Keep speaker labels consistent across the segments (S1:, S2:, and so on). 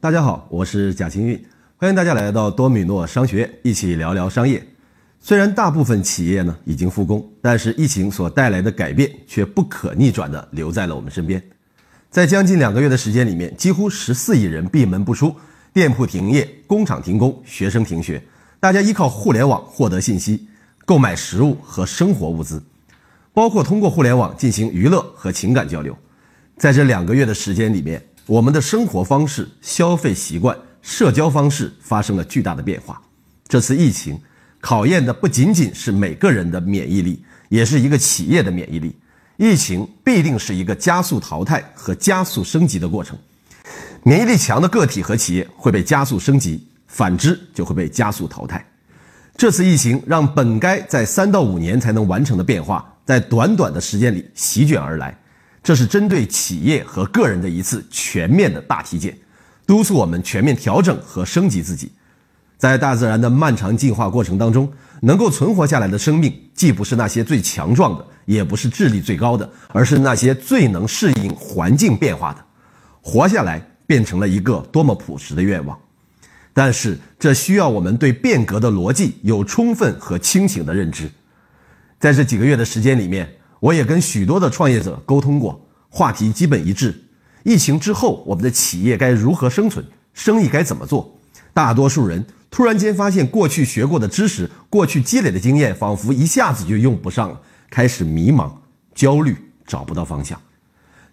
S1: 大家好，我是贾清运，欢迎大家来到多米诺商学院，一起聊聊商业。虽然大部分企业呢已经复工，但是疫情所带来的改变却不可逆转地留在了我们身边。在将近两个月的时间里面，几乎十四亿人闭门不出，店铺停业，工厂停工，学生停学，大家依靠互联网获得信息、购买食物和生活物资，包括通过互联网进行娱乐和情感交流。在这两个月的时间里面，我们的生活方式、消费习惯、社交方式发生了巨大的变化。这次疫情考验的不仅仅是每个人的免疫力，也是一个企业的免疫力。疫情必定是一个加速淘汰和加速升级的过程。免疫力强的个体和企业会被加速升级，反之就会被加速淘汰。这次疫情让本该在三到五年才能完成的变化，在短短的时间里席卷而来。这是针对企业和个人的一次全面的大体检，督促我们全面调整和升级自己。在大自然的漫长进化过程当中，能够存活下来的生命，既不是那些最强壮的，也不是智力最高的，而是那些最能适应环境变化的。活下来变成了一个多么朴实的愿望，但是这需要我们对变革的逻辑有充分和清醒的认知。在这几个月的时间里面。我也跟许多的创业者沟通过，话题基本一致。疫情之后，我们的企业该如何生存？生意该怎么做？大多数人突然间发现，过去学过的知识、过去积累的经验，仿佛一下子就用不上了，开始迷茫、焦虑，找不到方向。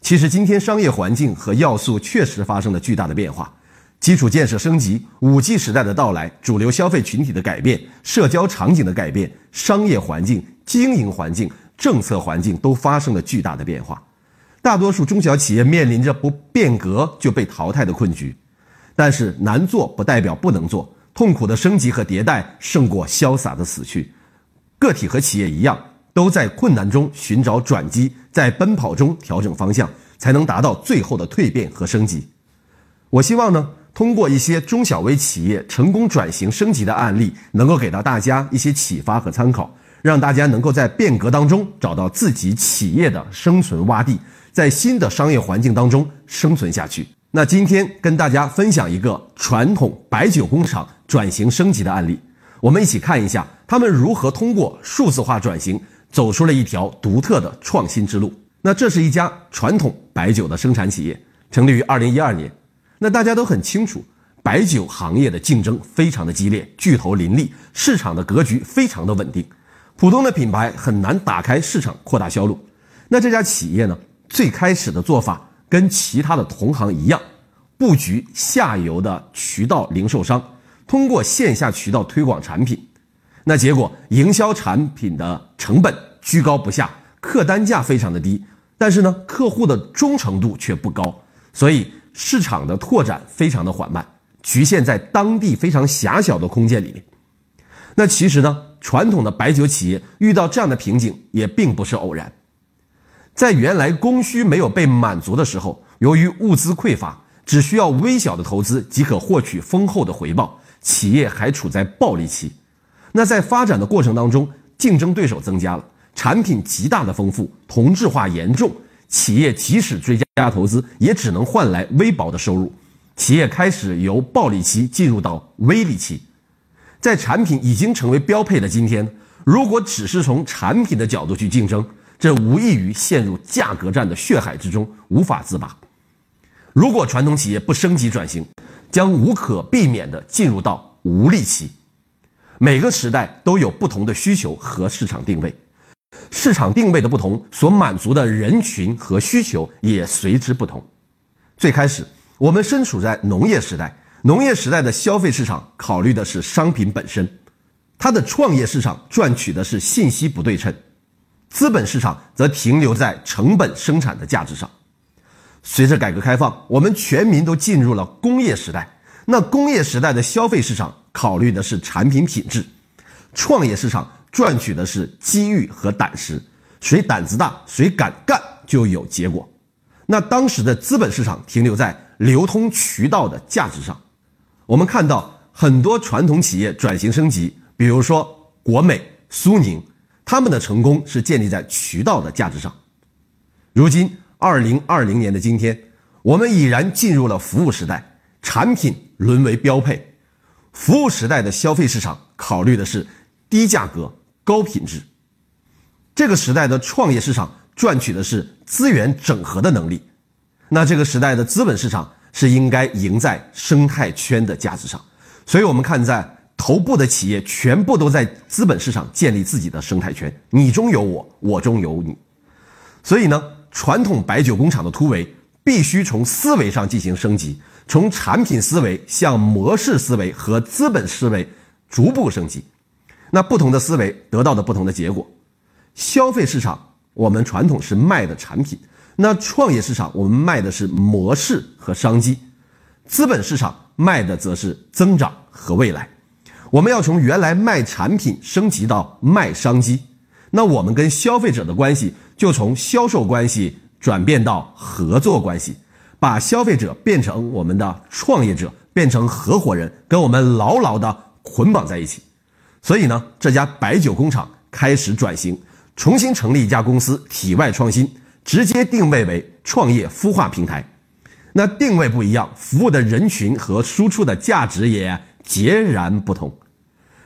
S1: 其实，今天商业环境和要素确实发生了巨大的变化：基础建设升级、五 G 时代的到来、主流消费群体的改变、社交场景的改变、商业环境、经营环境。政策环境都发生了巨大的变化，大多数中小企业面临着不变革就被淘汰的困局。但是难做不代表不能做，痛苦的升级和迭代胜过潇洒的死去。个体和企业一样，都在困难中寻找转机，在奔跑中调整方向，才能达到最后的蜕变和升级。我希望呢，通过一些中小微企业成功转型升级的案例，能够给到大家一些启发和参考。让大家能够在变革当中找到自己企业的生存洼地，在新的商业环境当中生存下去。那今天跟大家分享一个传统白酒工厂转型升级的案例，我们一起看一下他们如何通过数字化转型走出了一条独特的创新之路。那这是一家传统白酒的生产企业，成立于二零一二年。那大家都很清楚，白酒行业的竞争非常的激烈，巨头林立，市场的格局非常的稳定。普通的品牌很难打开市场、扩大销路。那这家企业呢？最开始的做法跟其他的同行一样，布局下游的渠道零售商，通过线下渠道推广产品。那结果，营销产品的成本居高不下，客单价非常的低，但是呢，客户的忠诚度却不高，所以市场的拓展非常的缓慢，局限在当地非常狭小的空间里面。那其实呢？传统的白酒企业遇到这样的瓶颈也并不是偶然，在原来供需没有被满足的时候，由于物资匮乏，只需要微小的投资即可获取丰厚的回报，企业还处在暴利期。那在发展的过程当中，竞争对手增加了，产品极大的丰富，同质化严重，企业即使追加投资，也只能换来微薄的收入，企业开始由暴利期进入到微利期。在产品已经成为标配的今天，如果只是从产品的角度去竞争，这无异于陷入价格战的血海之中，无法自拔。如果传统企业不升级转型，将无可避免地进入到无力期。每个时代都有不同的需求和市场定位，市场定位的不同，所满足的人群和需求也随之不同。最开始，我们身处在农业时代。农业时代的消费市场考虑的是商品本身，它的创业市场赚取的是信息不对称，资本市场则停留在成本生产的价值上。随着改革开放，我们全民都进入了工业时代，那工业时代的消费市场考虑的是产品品质，创业市场赚取的是机遇和胆识，谁胆子大，谁敢干就有结果。那当时的资本市场停留在流通渠道的价值上。我们看到很多传统企业转型升级，比如说国美、苏宁，他们的成功是建立在渠道的价值上。如今，二零二零年的今天，我们已然进入了服务时代，产品沦为标配，服务时代的消费市场考虑的是低价格、高品质。这个时代的创业市场赚取的是资源整合的能力，那这个时代的资本市场是应该赢在生态圈的价值上。所以，我们看在头部的企业全部都在资本市场建立自己的生态圈，你中有我，我中有你。所以呢，传统白酒工厂的突围必须从思维上进行升级，从产品思维向模式思维和资本思维逐步升级。那不同的思维得到的不同的结果。消费市场，我们传统是卖的产品；那创业市场，我们卖的是模式和商机；资本市场卖的则是增长和未来。我们要从原来卖产品升级到卖商机，那我们跟消费者的关系就从销售关系转变到合作关系，把消费者变成我们的创业者，变成合伙人，跟我们牢牢的捆绑在一起。所以呢，这家白酒工厂开始转型。重新成立一家公司，体外创新，直接定位为创业孵化平台。那定位不一样，服务的人群和输出的价值也截然不同。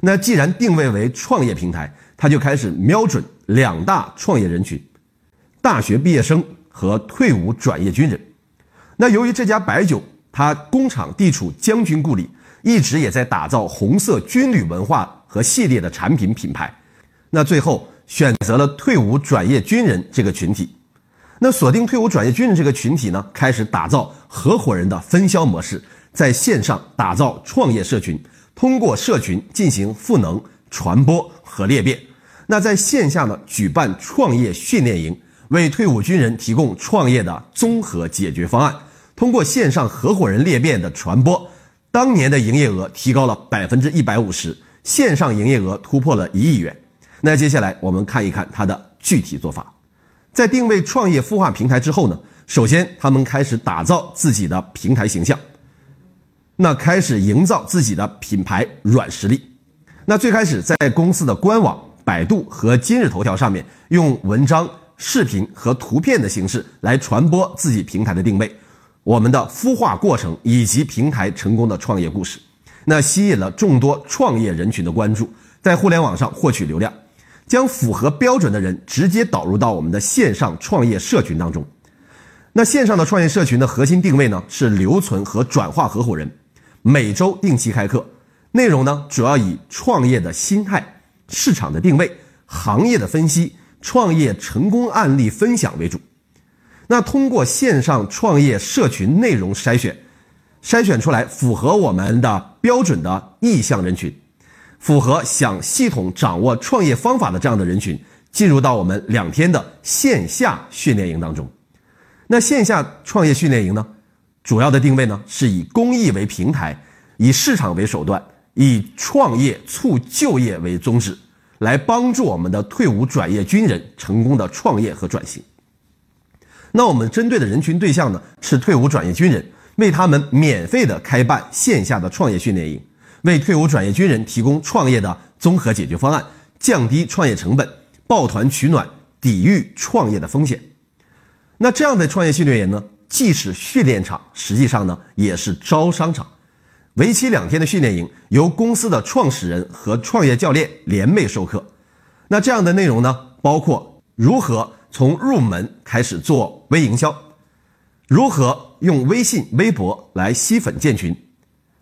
S1: 那既然定位为创业平台，他就开始瞄准两大创业人群：大学毕业生和退伍转业军人。那由于这家白酒，它工厂地处将军故里，一直也在打造红色军旅文化和系列的产品品牌。那最后。选择了退伍转业军人这个群体，那锁定退伍转业军人这个群体呢，开始打造合伙人的分销模式，在线上打造创业社群，通过社群进行赋能、传播和裂变。那在线下呢，举办创业训练营，为退伍军人提供创业的综合解决方案。通过线上合伙人裂变的传播，当年的营业额提高了百分之一百五十，线上营业额突破了一亿元。那接下来我们看一看它的具体做法，在定位创业孵化平台之后呢，首先他们开始打造自己的平台形象，那开始营造自己的品牌软实力。那最开始在公司的官网、百度和今日头条上面，用文章、视频和图片的形式来传播自己平台的定位、我们的孵化过程以及平台成功的创业故事，那吸引了众多创业人群的关注，在互联网上获取流量。将符合标准的人直接导入到我们的线上创业社群当中。那线上的创业社群的核心定位呢是留存和转化合伙人，每周定期开课，内容呢主要以创业的心态、市场的定位、行业的分析、创业成功案例分享为主。那通过线上创业社群内容筛选，筛选出来符合我们的标准的意向人群。符合想系统掌握创业方法的这样的人群，进入到我们两天的线下训练营当中。那线下创业训练营呢，主要的定位呢是以公益为平台，以市场为手段，以创业促就业为宗旨，来帮助我们的退伍转业军人成功的创业和转型。那我们针对的人群对象呢是退伍转业军人，为他们免费的开办线下的创业训练营。为退伍转业军人提供创业的综合解决方案，降低创业成本，抱团取暖，抵御创业的风险。那这样的创业训练营呢，既是训练场，实际上呢也是招商场。为期两天的训练营，由公司的创始人和创业教练联袂授课。那这样的内容呢，包括如何从入门开始做微营销，如何用微信、微博来吸粉建群。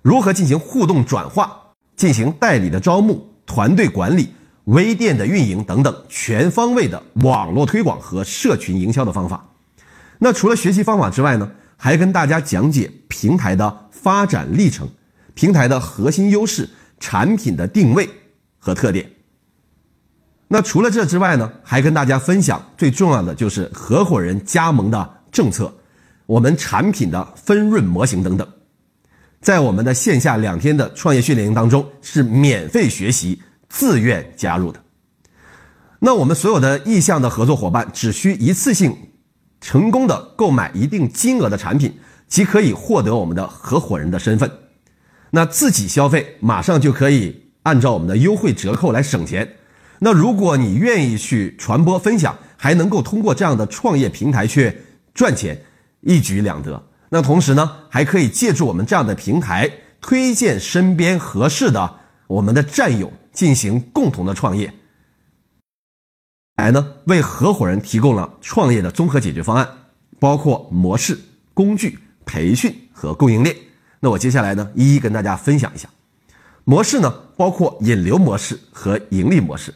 S1: 如何进行互动转化，进行代理的招募、团队管理、微店的运营等等全方位的网络推广和社群营销的方法。那除了学习方法之外呢，还跟大家讲解平台的发展历程、平台的核心优势、产品的定位和特点。那除了这之外呢，还跟大家分享最重要的就是合伙人加盟的政策、我们产品的分润模型等等。在我们的线下两天的创业训练营当中，是免费学习、自愿加入的。那我们所有的意向的合作伙伴，只需一次性成功的购买一定金额的产品，即可以获得我们的合伙人的身份。那自己消费，马上就可以按照我们的优惠折扣来省钱。那如果你愿意去传播分享，还能够通过这样的创业平台去赚钱，一举两得。那同时呢，还可以借助我们这样的平台，推荐身边合适的我们的战友进行共同的创业。来呢，为合伙人提供了创业的综合解决方案，包括模式、工具、培训和供应链。那我接下来呢，一一跟大家分享一下。模式呢，包括引流模式和盈利模式。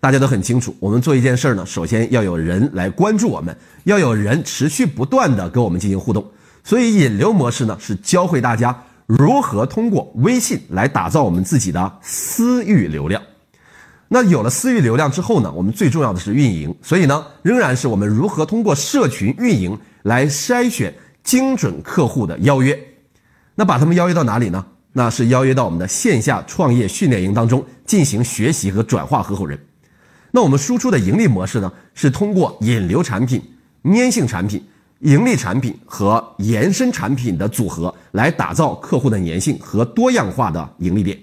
S1: 大家都很清楚，我们做一件事儿呢，首先要有人来关注我们，要有人持续不断的跟我们进行互动。所以引流模式呢，是教会大家如何通过微信来打造我们自己的私域流量。那有了私域流量之后呢，我们最重要的是运营，所以呢，仍然是我们如何通过社群运营来筛选精准客户的邀约。那把他们邀约到哪里呢？那是邀约到我们的线下创业训练营当中进行学习和转化合伙人。那我们输出的盈利模式呢，是通过引流产品、粘性产品、盈利产品和延伸产品的组合来打造客户的粘性和多样化的盈利点。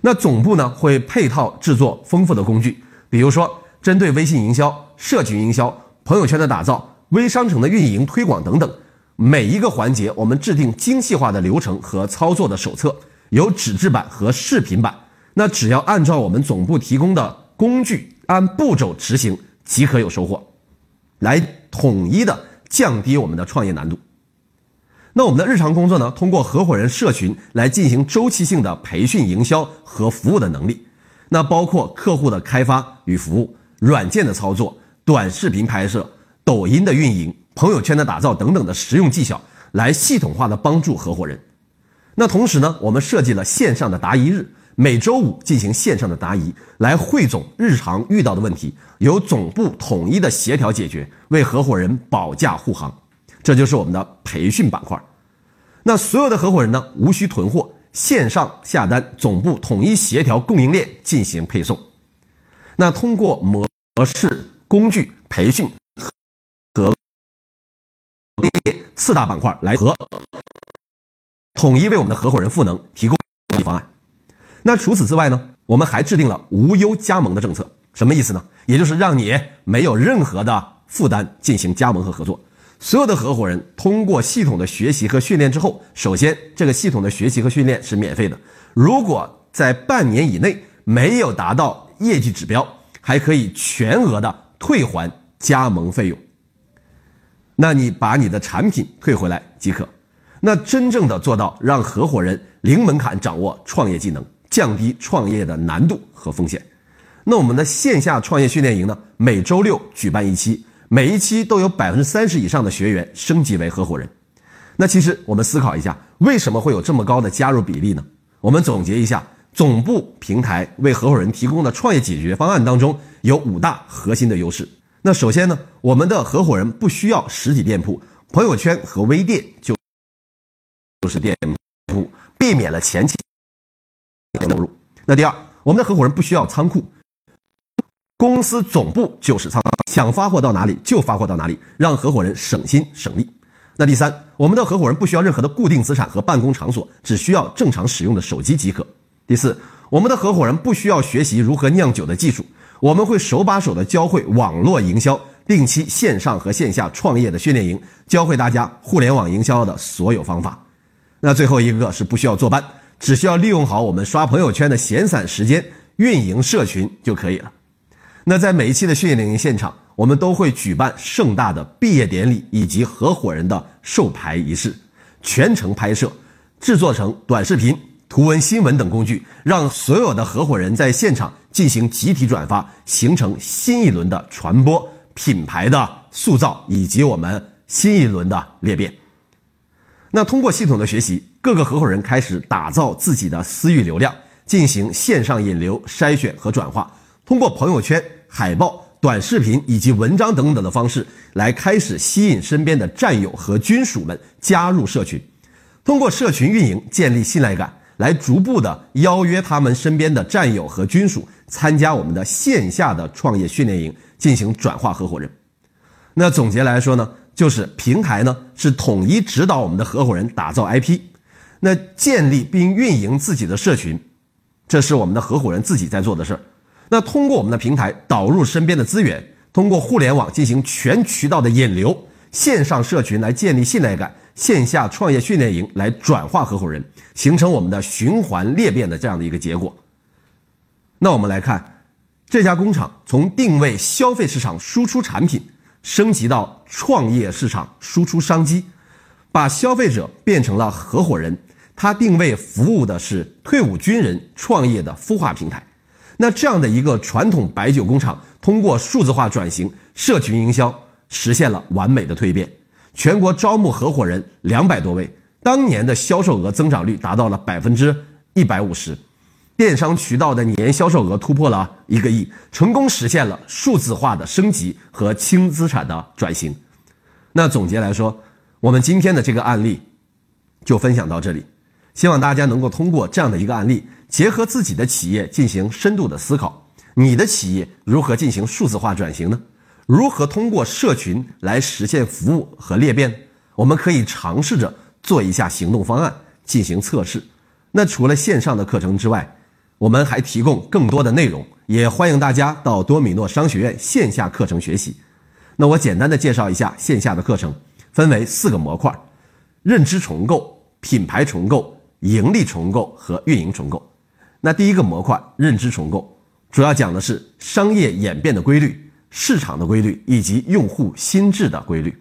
S1: 那总部呢会配套制作丰富的工具，比如说针对微信营销、社群营销、朋友圈的打造、微商城的运营推广等等，每一个环节我们制定精细化的流程和操作的手册，有纸质版和视频版。那只要按照我们总部提供的工具，按步骤执行即可有收获，来统一的降低我们的创业难度。那我们的日常工作呢？通过合伙人社群来进行周期性的培训、营销和服务的能力。那包括客户的开发与服务、软件的操作、短视频拍摄、抖音的运营、朋友圈的打造等等的实用技巧，来系统化的帮助合伙人。那同时呢，我们设计了线上的答疑日，每周五进行线上的答疑，来汇总日常遇到的问题，由总部统一的协调解决，为合伙人保驾护航。这就是我们的培训板块，那所有的合伙人呢，无需囤货，线上下单，总部统一协调供应链进行配送。那通过模式、工具、培训和四大板块来和统一为我们的合伙人赋能提供方案。那除此之外呢，我们还制定了无忧加盟的政策，什么意思呢？也就是让你没有任何的负担进行加盟和合作。所有的合伙人通过系统的学习和训练之后，首先这个系统的学习和训练是免费的。如果在半年以内没有达到业绩指标，还可以全额的退还加盟费用。那你把你的产品退回来即可。那真正的做到让合伙人零门槛掌握创业技能，降低创业的难度和风险。那我们的线下创业训练营呢，每周六举办一期。每一期都有百分之三十以上的学员升级为合伙人，那其实我们思考一下，为什么会有这么高的加入比例呢？我们总结一下，总部平台为合伙人提供的创业解决方案当中有五大核心的优势。那首先呢，我们的合伙人不需要实体店铺，朋友圈和微店就就是店铺，避免了前期投入。那第二，我们的合伙人不需要仓库。公司总部就是仓，想发货到哪里就发货到哪里，让合伙人省心省力。那第三，我们的合伙人不需要任何的固定资产和办公场所，只需要正常使用的手机即可。第四，我们的合伙人不需要学习如何酿酒的技术，我们会手把手的教会网络营销，定期线上和线下创业的训练营，教会大家互联网营销的所有方法。那最后一个是不需要坐班，只需要利用好我们刷朋友圈的闲散时间，运营社群就可以了。那在每一期的训练营现场，我们都会举办盛大的毕业典礼以及合伙人的授牌仪式，全程拍摄，制作成短视频、图文新闻等工具，让所有的合伙人在现场进行集体转发，形成新一轮的传播、品牌的塑造以及我们新一轮的裂变。那通过系统的学习，各个合伙人开始打造自己的私域流量，进行线上引流、筛选和转化。通过朋友圈、海报、短视频以及文章等等的方式来开始吸引身边的战友和军属们加入社群，通过社群运营建立信赖感，来逐步的邀约他们身边的战友和军属参加我们的线下的创业训练营，进行转化合伙人。那总结来说呢，就是平台呢是统一指导我们的合伙人打造 IP，那建立并运营自己的社群，这是我们的合伙人自己在做的事儿。那通过我们的平台导入身边的资源，通过互联网进行全渠道的引流，线上社群来建立信赖感，线下创业训练营来转化合伙人，形成我们的循环裂变的这样的一个结果。那我们来看这家工厂从定位消费市场输出产品，升级到创业市场输出商机，把消费者变成了合伙人。它定位服务的是退伍军人创业的孵化平台。那这样的一个传统白酒工厂，通过数字化转型、社群营销，实现了完美的蜕变。全国招募合伙人两百多位，当年的销售额增长率达到了百分之一百五十，电商渠道的年销售额突破了一个亿，成功实现了数字化的升级和轻资产的转型。那总结来说，我们今天的这个案例就分享到这里，希望大家能够通过这样的一个案例。结合自己的企业进行深度的思考，你的企业如何进行数字化转型呢？如何通过社群来实现服务和裂变？我们可以尝试着做一下行动方案进行测试。那除了线上的课程之外，我们还提供更多的内容，也欢迎大家到多米诺商学院线下课程学习。那我简单的介绍一下线下的课程，分为四个模块：认知重构、品牌重构、盈利重构和运营重构。那第一个模块认知重构，主要讲的是商业演变的规律、市场的规律以及用户心智的规律。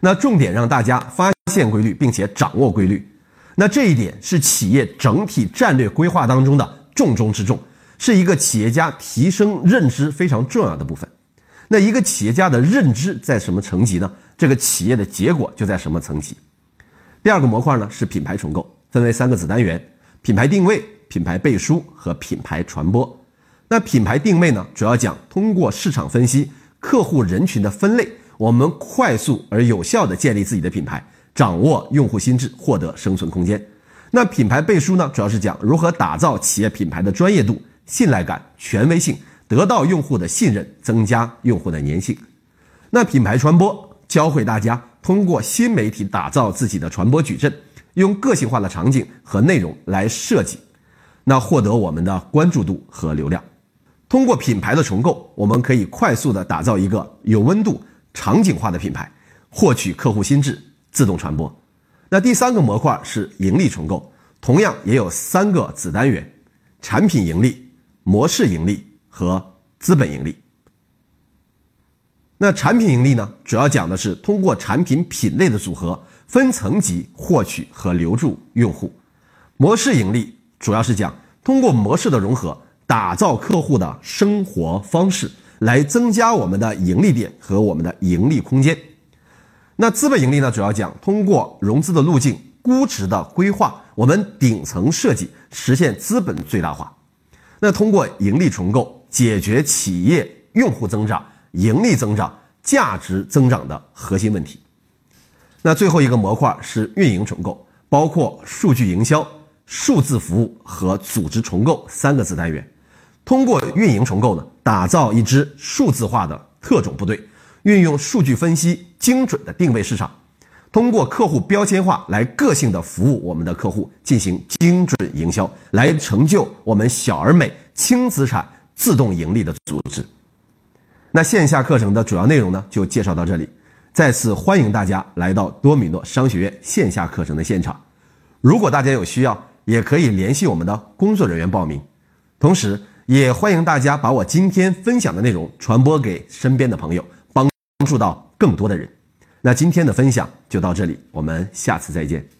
S1: 那重点让大家发现规律，并且掌握规律。那这一点是企业整体战略规划当中的重中之重，是一个企业家提升认知非常重要的部分。那一个企业家的认知在什么层级呢？这个企业的结果就在什么层级。第二个模块呢是品牌重构，分为三个子单元：品牌定位。品牌背书和品牌传播，那品牌定位呢？主要讲通过市场分析、客户人群的分类，我们快速而有效地建立自己的品牌，掌握用户心智，获得生存空间。那品牌背书呢？主要是讲如何打造企业品牌的专业度、信赖感、权威性，得到用户的信任，增加用户的粘性。那品牌传播教会大家通过新媒体打造自己的传播矩阵，用个性化的场景和内容来设计。那获得我们的关注度和流量，通过品牌的重构，我们可以快速的打造一个有温度、场景化的品牌，获取客户心智，自动传播。那第三个模块是盈利重构，同样也有三个子单元：产品盈利、模式盈利和资本盈利。那产品盈利呢，主要讲的是通过产品品类的组合，分层级获取和留住用户；模式盈利。主要是讲通过模式的融合，打造客户的生活方式，来增加我们的盈利点和我们的盈利空间。那资本盈利呢？主要讲通过融资的路径、估值的规划，我们顶层设计实现资本最大化。那通过盈利重构，解决企业用户增长、盈利增长、价值增长的核心问题。那最后一个模块是运营重构，包括数据营销。数字服务和组织重构三个子单元，通过运营重构呢，打造一支数字化的特种部队，运用数据分析精准的定位市场，通过客户标签化来个性的服务我们的客户，进行精准营销，来成就我们小而美、轻资产、自动盈利的组织。那线下课程的主要内容呢，就介绍到这里。再次欢迎大家来到多米诺商学院线下课程的现场。如果大家有需要，也可以联系我们的工作人员报名，同时也欢迎大家把我今天分享的内容传播给身边的朋友，帮助到更多的人。那今天的分享就到这里，我们下次再见。